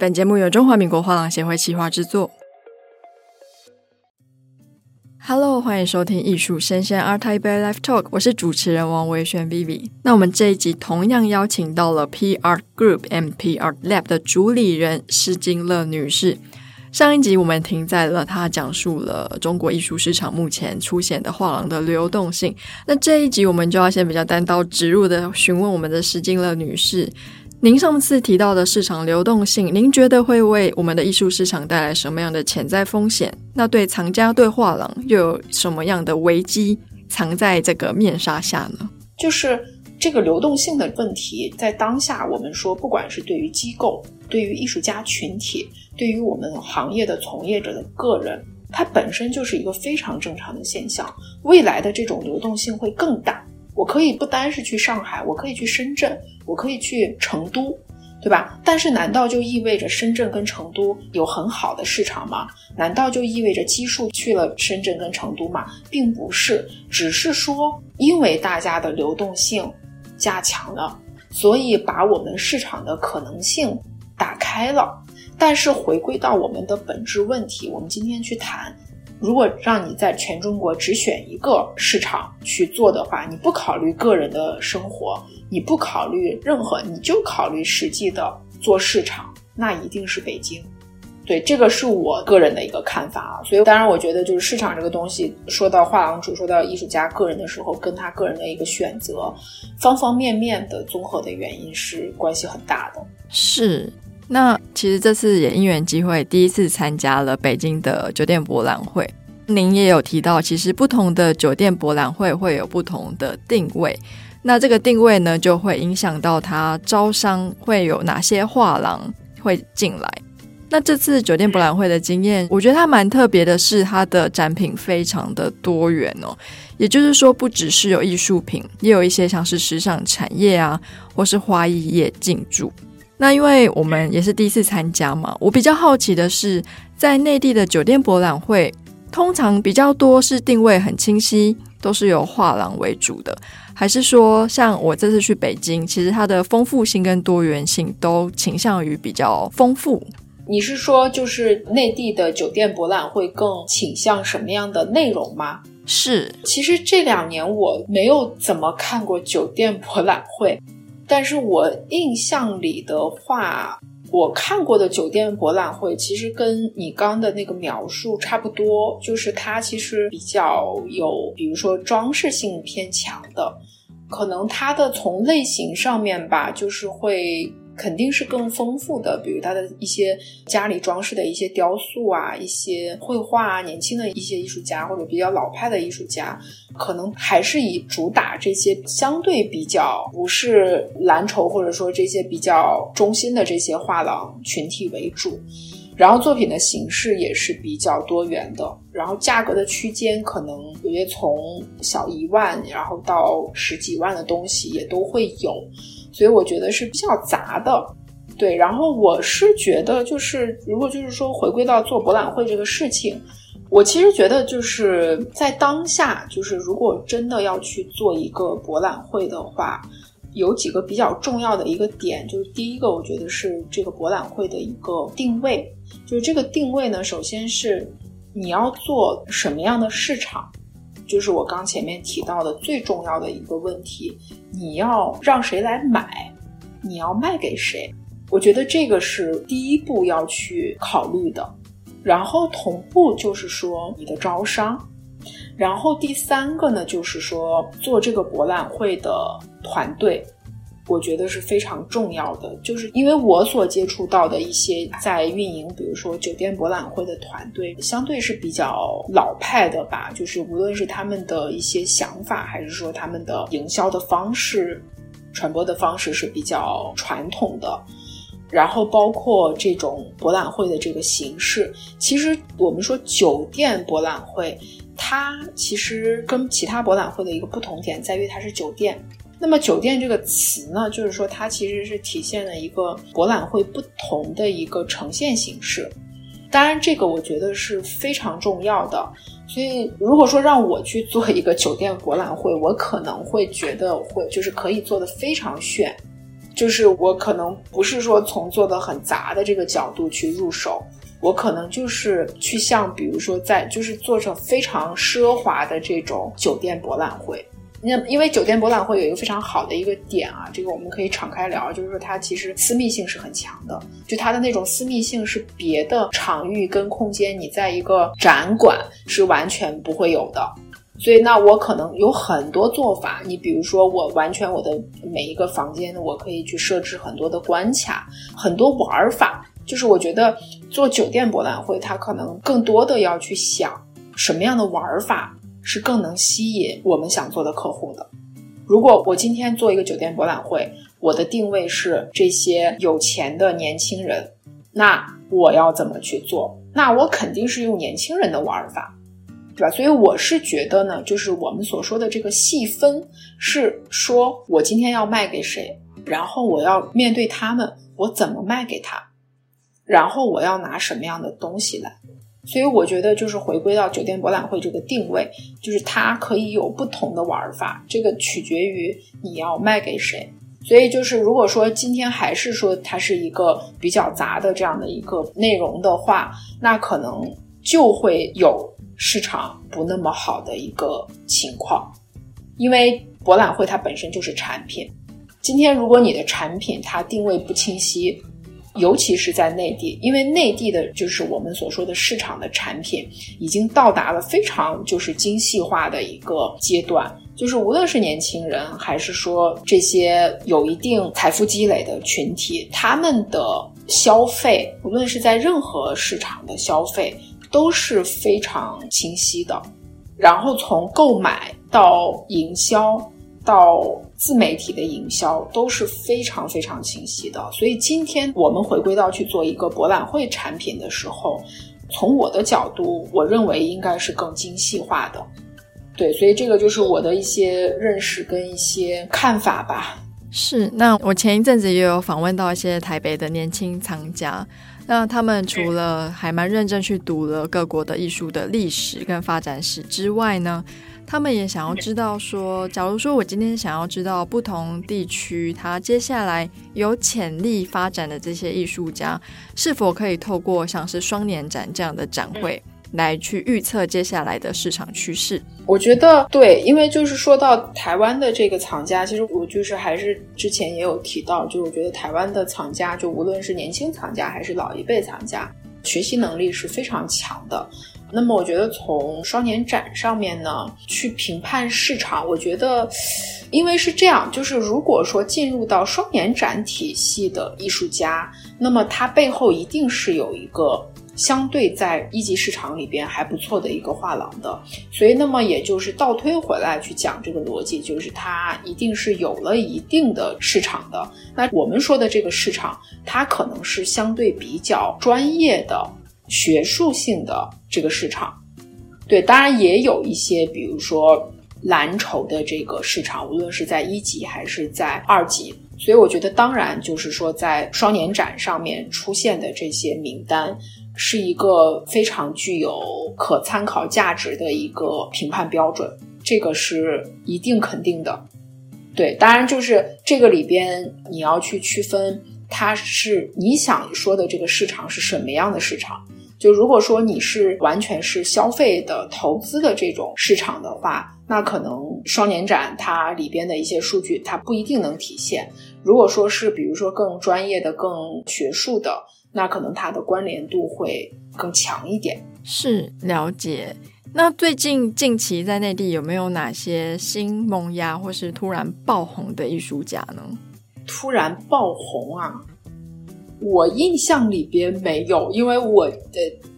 本节目由中华民国画廊协会企划制作。Hello，欢迎收听艺术声鲜 Arti Bay Live Talk，我是主持人王维轩 Vivi。那我们这一集同样邀请到了 PR Group and PR Lab 的主理人施金乐女士。上一集我们停在了她讲述了中国艺术市场目前出现的画廊的流动性。那这一集我们就要先比较单刀直入的询问我们的施金乐女士。您上次提到的市场流动性，您觉得会为我们的艺术市场带来什么样的潜在风险？那对藏家、对画廊又有什么样的危机藏在这个面纱下呢？就是这个流动性的问题，在当下我们说，不管是对于机构、对于艺术家群体、对于我们行业的从业者的个人，它本身就是一个非常正常的现象。未来的这种流动性会更大。我可以不单是去上海，我可以去深圳，我可以去成都，对吧？但是难道就意味着深圳跟成都有很好的市场吗？难道就意味着基数去了深圳跟成都吗？并不是，只是说因为大家的流动性加强了，所以把我们市场的可能性打开了。但是回归到我们的本质问题，我们今天去谈。如果让你在全中国只选一个市场去做的话，你不考虑个人的生活，你不考虑任何，你就考虑实际的做市场，那一定是北京。对，这个是我个人的一个看法啊。所以，当然，我觉得就是市场这个东西，说到画廊主，说到艺术家个人的时候，跟他个人的一个选择，方方面面的综合的原因是关系很大的。是。那其实这次也因缘机会，第一次参加了北京的酒店博览会。您也有提到，其实不同的酒店博览会会有不同的定位。那这个定位呢，就会影响到它招商会有哪些画廊会进来。那这次酒店博览会的经验，我觉得它蛮特别的是，它的展品非常的多元哦。也就是说，不只是有艺术品，也有一些像是时尚产业啊，或是花艺业进驻。那因为我们也是第一次参加嘛，我比较好奇的是，在内地的酒店博览会，通常比较多是定位很清晰，都是由画廊为主的，还是说像我这次去北京，其实它的丰富性跟多元性都倾向于比较丰富？你是说，就是内地的酒店博览会更倾向什么样的内容吗？是，其实这两年我没有怎么看过酒店博览会。但是我印象里的话，我看过的酒店博览会其实跟你刚的那个描述差不多，就是它其实比较有，比如说装饰性偏强的，可能它的从类型上面吧，就是会。肯定是更丰富的，比如他的一些家里装饰的一些雕塑啊，一些绘画啊，年轻的一些艺术家或者比较老派的艺术家，可能还是以主打这些相对比较不是蓝筹或者说这些比较中心的这些画廊群体为主，然后作品的形式也是比较多元的，然后价格的区间可能有些从小一万，然后到十几万的东西也都会有。所以我觉得是比较杂的，对。然后我是觉得，就是如果就是说回归到做博览会这个事情，我其实觉得就是在当下，就是如果真的要去做一个博览会的话，有几个比较重要的一个点，就是第一个，我觉得是这个博览会的一个定位，就是这个定位呢，首先是你要做什么样的市场。就是我刚前面提到的最重要的一个问题，你要让谁来买，你要卖给谁？我觉得这个是第一步要去考虑的。然后同步就是说你的招商，然后第三个呢，就是说做这个博览会的团队。我觉得是非常重要的，就是因为我所接触到的一些在运营，比如说酒店博览会的团队，相对是比较老派的吧。就是无论是他们的一些想法，还是说他们的营销的方式、传播的方式是比较传统的。然后包括这种博览会的这个形式，其实我们说酒店博览会，它其实跟其他博览会的一个不同点在于它是酒店。那么“酒店”这个词呢，就是说它其实是体现了一个博览会不同的一个呈现形式。当然，这个我觉得是非常重要的。所以，如果说让我去做一个酒店博览会，我可能会觉得会就是可以做得非常炫，就是我可能不是说从做的很杂的这个角度去入手，我可能就是去像比如说在就是做成非常奢华的这种酒店博览会。那因为酒店博览会有一个非常好的一个点啊，这个我们可以敞开聊，就是说它其实私密性是很强的，就它的那种私密性是别的场域跟空间你在一个展馆是完全不会有的。所以那我可能有很多做法，你比如说我完全我的每一个房间，我可以去设置很多的关卡，很多玩法。就是我觉得做酒店博览会，它可能更多的要去想什么样的玩法。是更能吸引我们想做的客户的。如果我今天做一个酒店博览会，我的定位是这些有钱的年轻人，那我要怎么去做？那我肯定是用年轻人的玩法，对吧？所以我是觉得呢，就是我们所说的这个细分，是说我今天要卖给谁，然后我要面对他们，我怎么卖给他，然后我要拿什么样的东西来。所以我觉得，就是回归到酒店博览会这个定位，就是它可以有不同的玩法，这个取决于你要卖给谁。所以就是，如果说今天还是说它是一个比较杂的这样的一个内容的话，那可能就会有市场不那么好的一个情况，因为博览会它本身就是产品。今天如果你的产品它定位不清晰，尤其是在内地，因为内地的就是我们所说的市场的产品，已经到达了非常就是精细化的一个阶段。就是无论是年轻人，还是说这些有一定财富积累的群体，他们的消费，无论是在任何市场的消费，都是非常清晰的。然后从购买到营销。到自媒体的营销都是非常非常清晰的，所以今天我们回归到去做一个博览会产品的时候，从我的角度，我认为应该是更精细化的。对，所以这个就是我的一些认识跟一些看法吧。是，那我前一阵子也有访问到一些台北的年轻藏家，那他们除了还蛮认真去读了各国的艺术的历史跟发展史之外呢，他们也想要知道说，假如说我今天想要知道不同地区它接下来有潜力发展的这些艺术家，是否可以透过像是双年展这样的展会来去预测接下来的市场趋势？我觉得对，因为就是说到台湾的这个藏家，其实我就是还是之前也有提到，就我觉得台湾的藏家，就无论是年轻藏家还是老一辈藏家，学习能力是非常强的。那么我觉得从双年展上面呢，去评判市场，我觉得，因为是这样，就是如果说进入到双年展体系的艺术家，那么他背后一定是有一个相对在一级市场里边还不错的一个画廊的，所以那么也就是倒推回来去讲这个逻辑，就是它一定是有了一定的市场的。那我们说的这个市场，它可能是相对比较专业的。学术性的这个市场，对，当然也有一些，比如说蓝筹的这个市场，无论是在一级还是在二级，所以我觉得，当然就是说，在双年展上面出现的这些名单，是一个非常具有可参考价值的一个评判标准，这个是一定肯定的。对，当然就是这个里边你要去区分，它是你想说的这个市场是什么样的市场。就如果说你是完全是消费的投资的这种市场的话，那可能双年展它里边的一些数据它不一定能体现。如果说是比如说更专业的、更学术的，那可能它的关联度会更强一点。是，了解。那最近近期在内地有没有哪些新萌芽或是突然爆红的艺术家呢？突然爆红啊！我印象里边没有，因为我的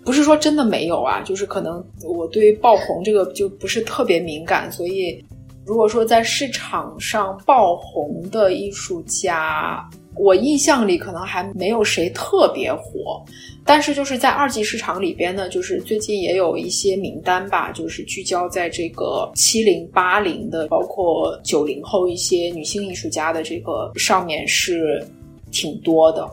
不是说真的没有啊，就是可能我对于爆红这个就不是特别敏感，所以如果说在市场上爆红的艺术家，我印象里可能还没有谁特别火。但是就是在二级市场里边呢，就是最近也有一些名单吧，就是聚焦在这个七零八零的，包括九零后一些女性艺术家的这个上面是挺多的。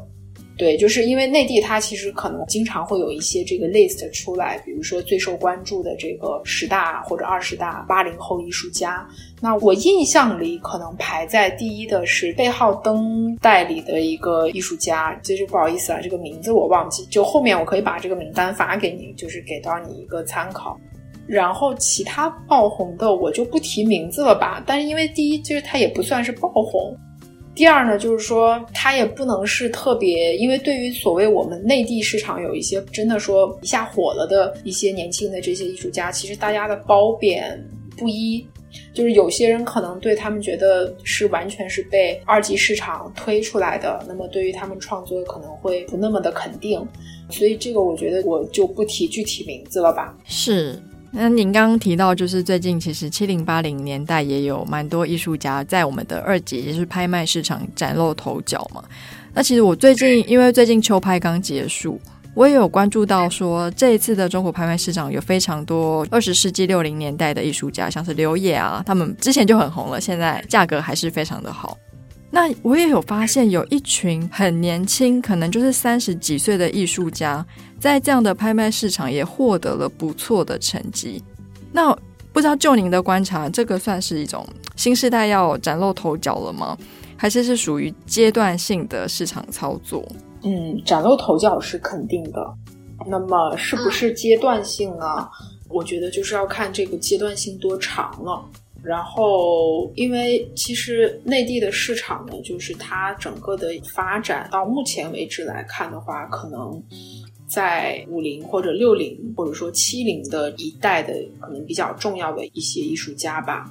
对，就是因为内地它其实可能经常会有一些这个 list 出来，比如说最受关注的这个十大或者二十大八零后艺术家。那我印象里可能排在第一的是贝浩登代理的一个艺术家，就是不好意思啊，这个名字我忘记。就后面我可以把这个名单发给你，就是给到你一个参考。然后其他爆红的我就不提名字了吧，但是因为第一就是它也不算是爆红。第二呢，就是说它也不能是特别，因为对于所谓我们内地市场有一些真的说一下火了的一些年轻的这些艺术家，其实大家的褒贬不一，就是有些人可能对他们觉得是完全是被二级市场推出来的，那么对于他们创作可能会不那么的肯定，所以这个我觉得我就不提具体名字了吧。是。那您刚刚提到，就是最近其实七零八零年代也有蛮多艺术家在我们的二级，也就是拍卖市场崭露头角嘛。那其实我最近因为最近秋拍刚结束，我也有关注到说这一次的中国拍卖市场有非常多二十世纪六零年代的艺术家，像是刘野啊，他们之前就很红了，现在价格还是非常的好。那我也有发现有一群很年轻，可能就是三十几岁的艺术家。在这样的拍卖市场也获得了不错的成绩。那不知道就您的观察，这个算是一种新时代要崭露头角了吗？还是是属于阶段性的市场操作？嗯，崭露头角是肯定的。那么是不是阶段性呢？我觉得就是要看这个阶段性多长了。然后，因为其实内地的市场呢，就是它整个的发展到目前为止来看的话，可能。在五零或者六零或者说七零的一代的可能比较重要的一些艺术家吧，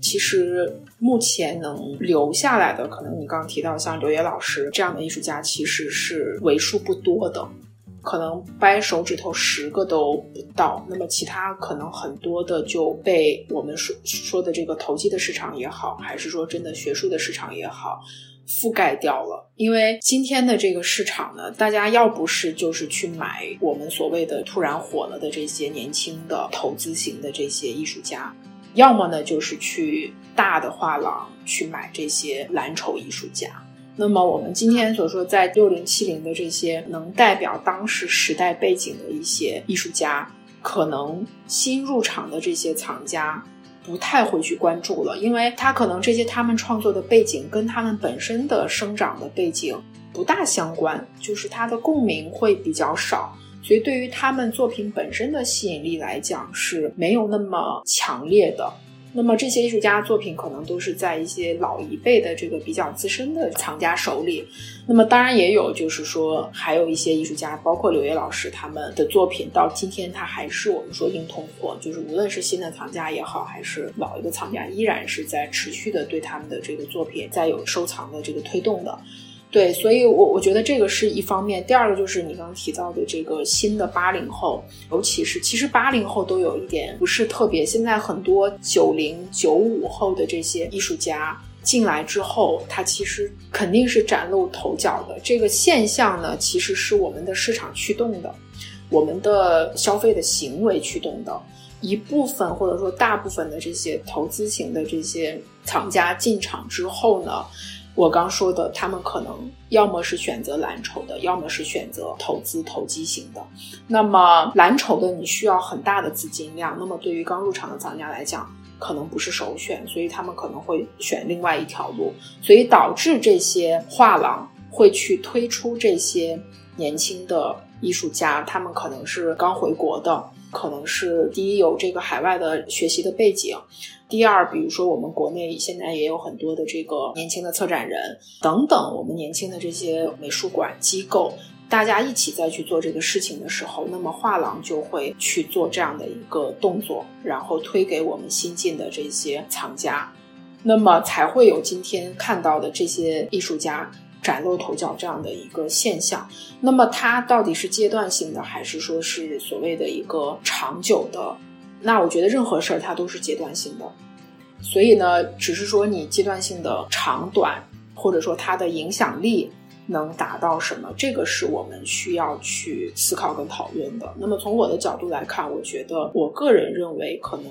其实目前能留下来的，可能你刚刚提到像刘烨老师这样的艺术家，其实是为数不多的，可能掰手指头十个都不到。那么其他可能很多的就被我们说说的这个投机的市场也好，还是说真的学术的市场也好。覆盖掉了，因为今天的这个市场呢，大家要不是就是去买我们所谓的突然火了的这些年轻的投资型的这些艺术家，要么呢就是去大的画廊去买这些蓝筹艺术家。那么我们今天所说在六零七零的这些能代表当时时代背景的一些艺术家，可能新入场的这些藏家。不太会去关注了，因为他可能这些他们创作的背景跟他们本身的生长的背景不大相关，就是他的共鸣会比较少，所以对于他们作品本身的吸引力来讲是没有那么强烈的。那么这些艺术家作品可能都是在一些老一辈的这个比较资深的藏家手里。那么当然也有，就是说还有一些艺术家，包括刘烨老师他们的作品，到今天他还是我们说硬通货，就是无论是新的藏家也好，还是老一个藏家，依然是在持续的对他们的这个作品在有收藏的这个推动的。对，所以我，我觉得这个是一方面。第二个就是你刚刚提到的这个新的八零后，尤其是其实八零后都有一点不是特别。现在很多九零、九五后的这些艺术家进来之后，他其实肯定是崭露头角的。这个现象呢，其实是我们的市场驱动的，我们的消费的行为驱动的一部分，或者说大部分的这些投资型的这些藏家进场之后呢。我刚说的，他们可能要么是选择蓝筹的，要么是选择投资投机型的。那么蓝筹的你需要很大的资金量，那么对于刚入场的藏家来讲，可能不是首选，所以他们可能会选另外一条路，所以导致这些画廊会去推出这些年轻的艺术家，他们可能是刚回国的，可能是第一有这个海外的学习的背景。第二，比如说我们国内现在也有很多的这个年轻的策展人等等，我们年轻的这些美术馆机构，大家一起再去做这个事情的时候，那么画廊就会去做这样的一个动作，然后推给我们新进的这些藏家，那么才会有今天看到的这些艺术家崭露头角这样的一个现象。那么它到底是阶段性的，还是说是所谓的一个长久的？那我觉得任何事儿它都是阶段性的，所以呢，只是说你阶段性的长短，或者说它的影响力能达到什么，这个是我们需要去思考跟讨论的。那么从我的角度来看，我觉得我个人认为，可能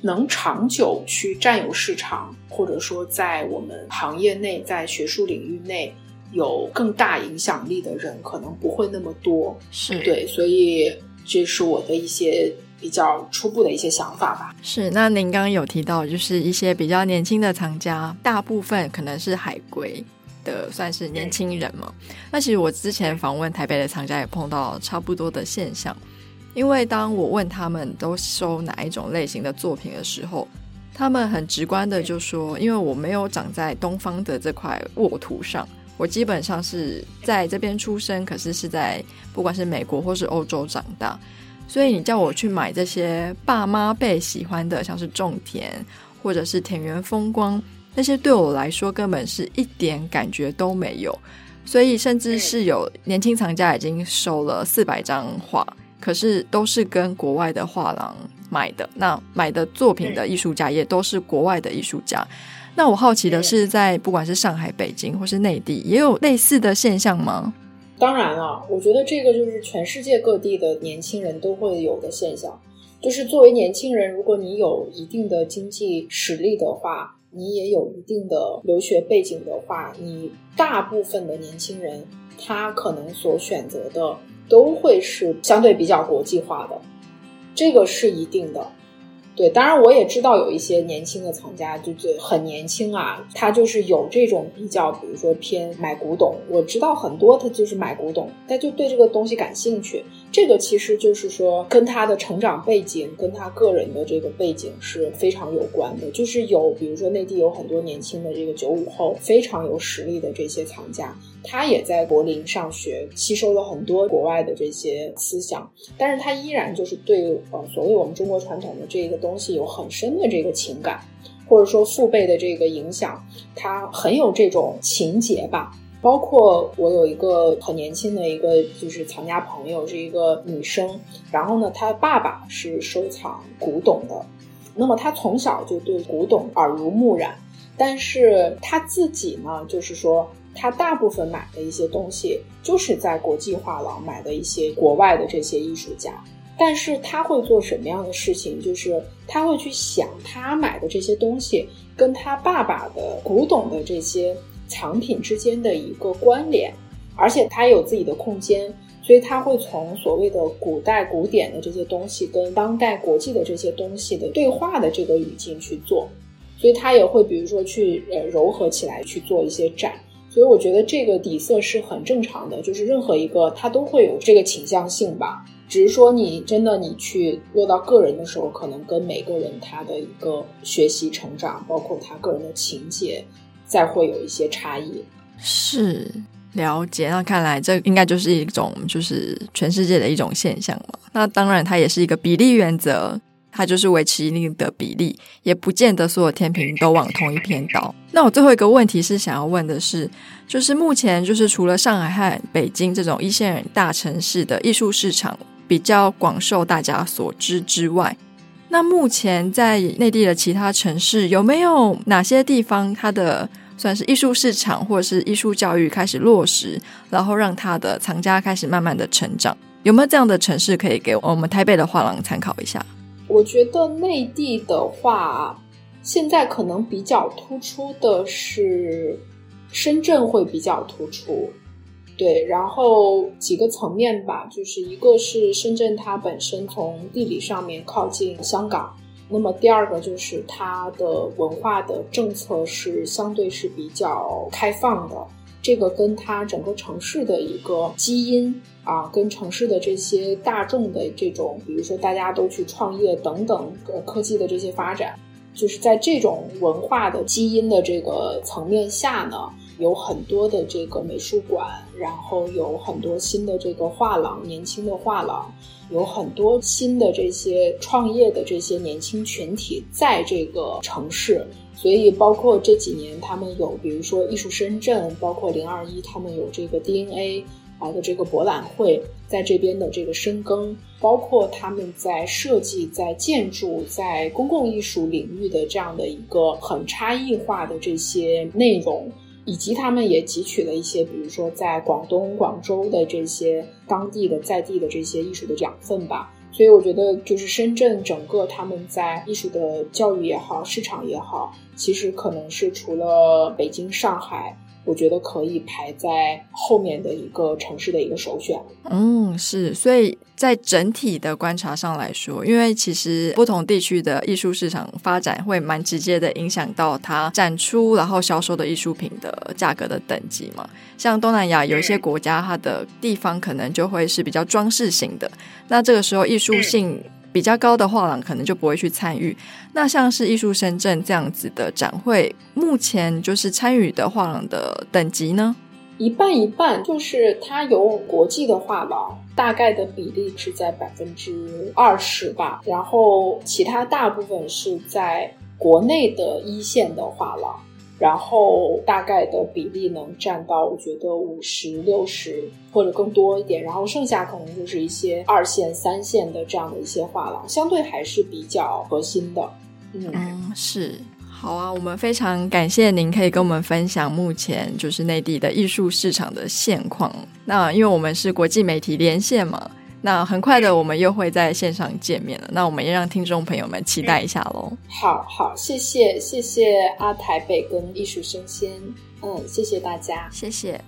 能长久去占有市场，或者说在我们行业内，在学术领域内有更大影响力的人可能不会那么多。是对，所以这是我的一些比较初步的一些想法吧。是，那您刚刚有提到，就是一些比较年轻的藏家，大部分可能是海归的，算是年轻人嘛。那其实我之前访问台北的藏家，也碰到差不多的现象。因为当我问他们都收哪一种类型的作品的时候，他们很直观的就说：“因为我没有长在东方的这块沃土上，我基本上是在这边出生，可是是在不管是美国或是欧洲长大，所以你叫我去买这些爸妈辈喜欢的，像是种田或者是田园风光，那些对我来说根本是一点感觉都没有。所以甚至是有年轻藏家已经收了四百张画。”可是都是跟国外的画廊买的，那买的作品的艺术家也都是国外的艺术家。那我好奇的是，在不管是上海、北京或是内地，也有类似的现象吗？当然了，我觉得这个就是全世界各地的年轻人都会有的现象。就是作为年轻人，如果你有一定的经济实力的话，你也有一定的留学背景的话，你大部分的年轻人他可能所选择的。都会是相对比较国际化的，这个是一定的。对，当然我也知道有一些年轻的藏家就就很年轻啊，他就是有这种比较，比如说偏买古董。我知道很多他就是买古董，他就对这个东西感兴趣。这个其实就是说跟他的成长背景、跟他个人的这个背景是非常有关的。就是有，比如说内地有很多年轻的这个九五后，非常有实力的这些藏家。他也在柏林上学，吸收了很多国外的这些思想，但是他依然就是对呃所谓我们中国传统的这个东西有很深的这个情感，或者说父辈的这个影响，他很有这种情结吧。包括我有一个很年轻的一个就是藏家朋友，是一个女生，然后呢，她爸爸是收藏古董的，那么她从小就对古董耳濡目染，但是她自己呢，就是说。他大部分买的一些东西，就是在国际画廊买的一些国外的这些艺术家。但是他会做什么样的事情？就是他会去想他买的这些东西跟他爸爸的古董的这些藏品之间的一个关联，而且他有自己的空间，所以他会从所谓的古代古典的这些东西跟当代国际的这些东西的对话的这个语境去做，所以他也会比如说去呃柔和起来去做一些展。所以我觉得这个底色是很正常的，就是任何一个他都会有这个倾向性吧。只是说你真的你去落到个人的时候，可能跟每个人他的一个学习成长，包括他个人的情节，再会有一些差异。是，了解。那看来这应该就是一种就是全世界的一种现象嘛。那当然它也是一个比例原则。它就是维持一定的比例，也不见得所有天平都往同一边倒。那我最后一个问题是想要问的是，就是目前就是除了上海和北京这种一线大城市的艺术市场比较广受大家所知之外，那目前在内地的其他城市有没有哪些地方它的算是艺术市场或者是艺术教育开始落实，然后让它的藏家开始慢慢的成长？有没有这样的城市可以给我们台北的画廊参考一下？我觉得内地的话，现在可能比较突出的是深圳会比较突出，对，然后几个层面吧，就是一个是深圳它本身从地理上面靠近香港，那么第二个就是它的文化的政策是相对是比较开放的。这个跟它整个城市的一个基因啊，跟城市的这些大众的这种，比如说大家都去创业等等，呃，科技的这些发展，就是在这种文化的基因的这个层面下呢，有很多的这个美术馆，然后有很多新的这个画廊，年轻的画廊，有很多新的这些创业的这些年轻群体在这个城市。所以，包括这几年，他们有，比如说艺术深圳，包括零二一，他们有这个 DNA 啊的这个博览会，在这边的这个深耕，包括他们在设计、在建筑、在公共艺术领域的这样的一个很差异化的这些内容，以及他们也汲取了一些，比如说在广东、广州的这些当地的在地的这些艺术的养分吧。所以我觉得，就是深圳整个他们在艺术的教育也好，市场也好，其实可能是除了北京、上海我觉得可以排在后面的一个城市的一个首选。嗯，是，所以在整体的观察上来说，因为其实不同地区的艺术市场发展会蛮直接的影响到它展出然后销售的艺术品的价格的等级嘛。像东南亚有一些国家，它的地方可能就会是比较装饰型的，那这个时候艺术性比较高的画廊可能就不会去参与。那像是艺术深圳这样子的展会，目前就是参与的画廊的等级呢？一半一半，就是它有国际的画廊，大概的比例是在百分之二十吧，然后其他大部分是在国内的一线的画廊。然后大概的比例能占到，我觉得五十六十或者更多一点。然后剩下可能就是一些二线、三线的这样的一些画廊，相对还是比较核心的。嗯，嗯，是，好啊，我们非常感谢您可以跟我们分享目前就是内地的艺术市场的现况。那因为我们是国际媒体连线嘛。那很快的，我们又会在线上见面了。那我们也让听众朋友们期待一下喽。好好，谢谢谢谢阿台北跟艺术生鲜，嗯，谢谢大家，谢谢。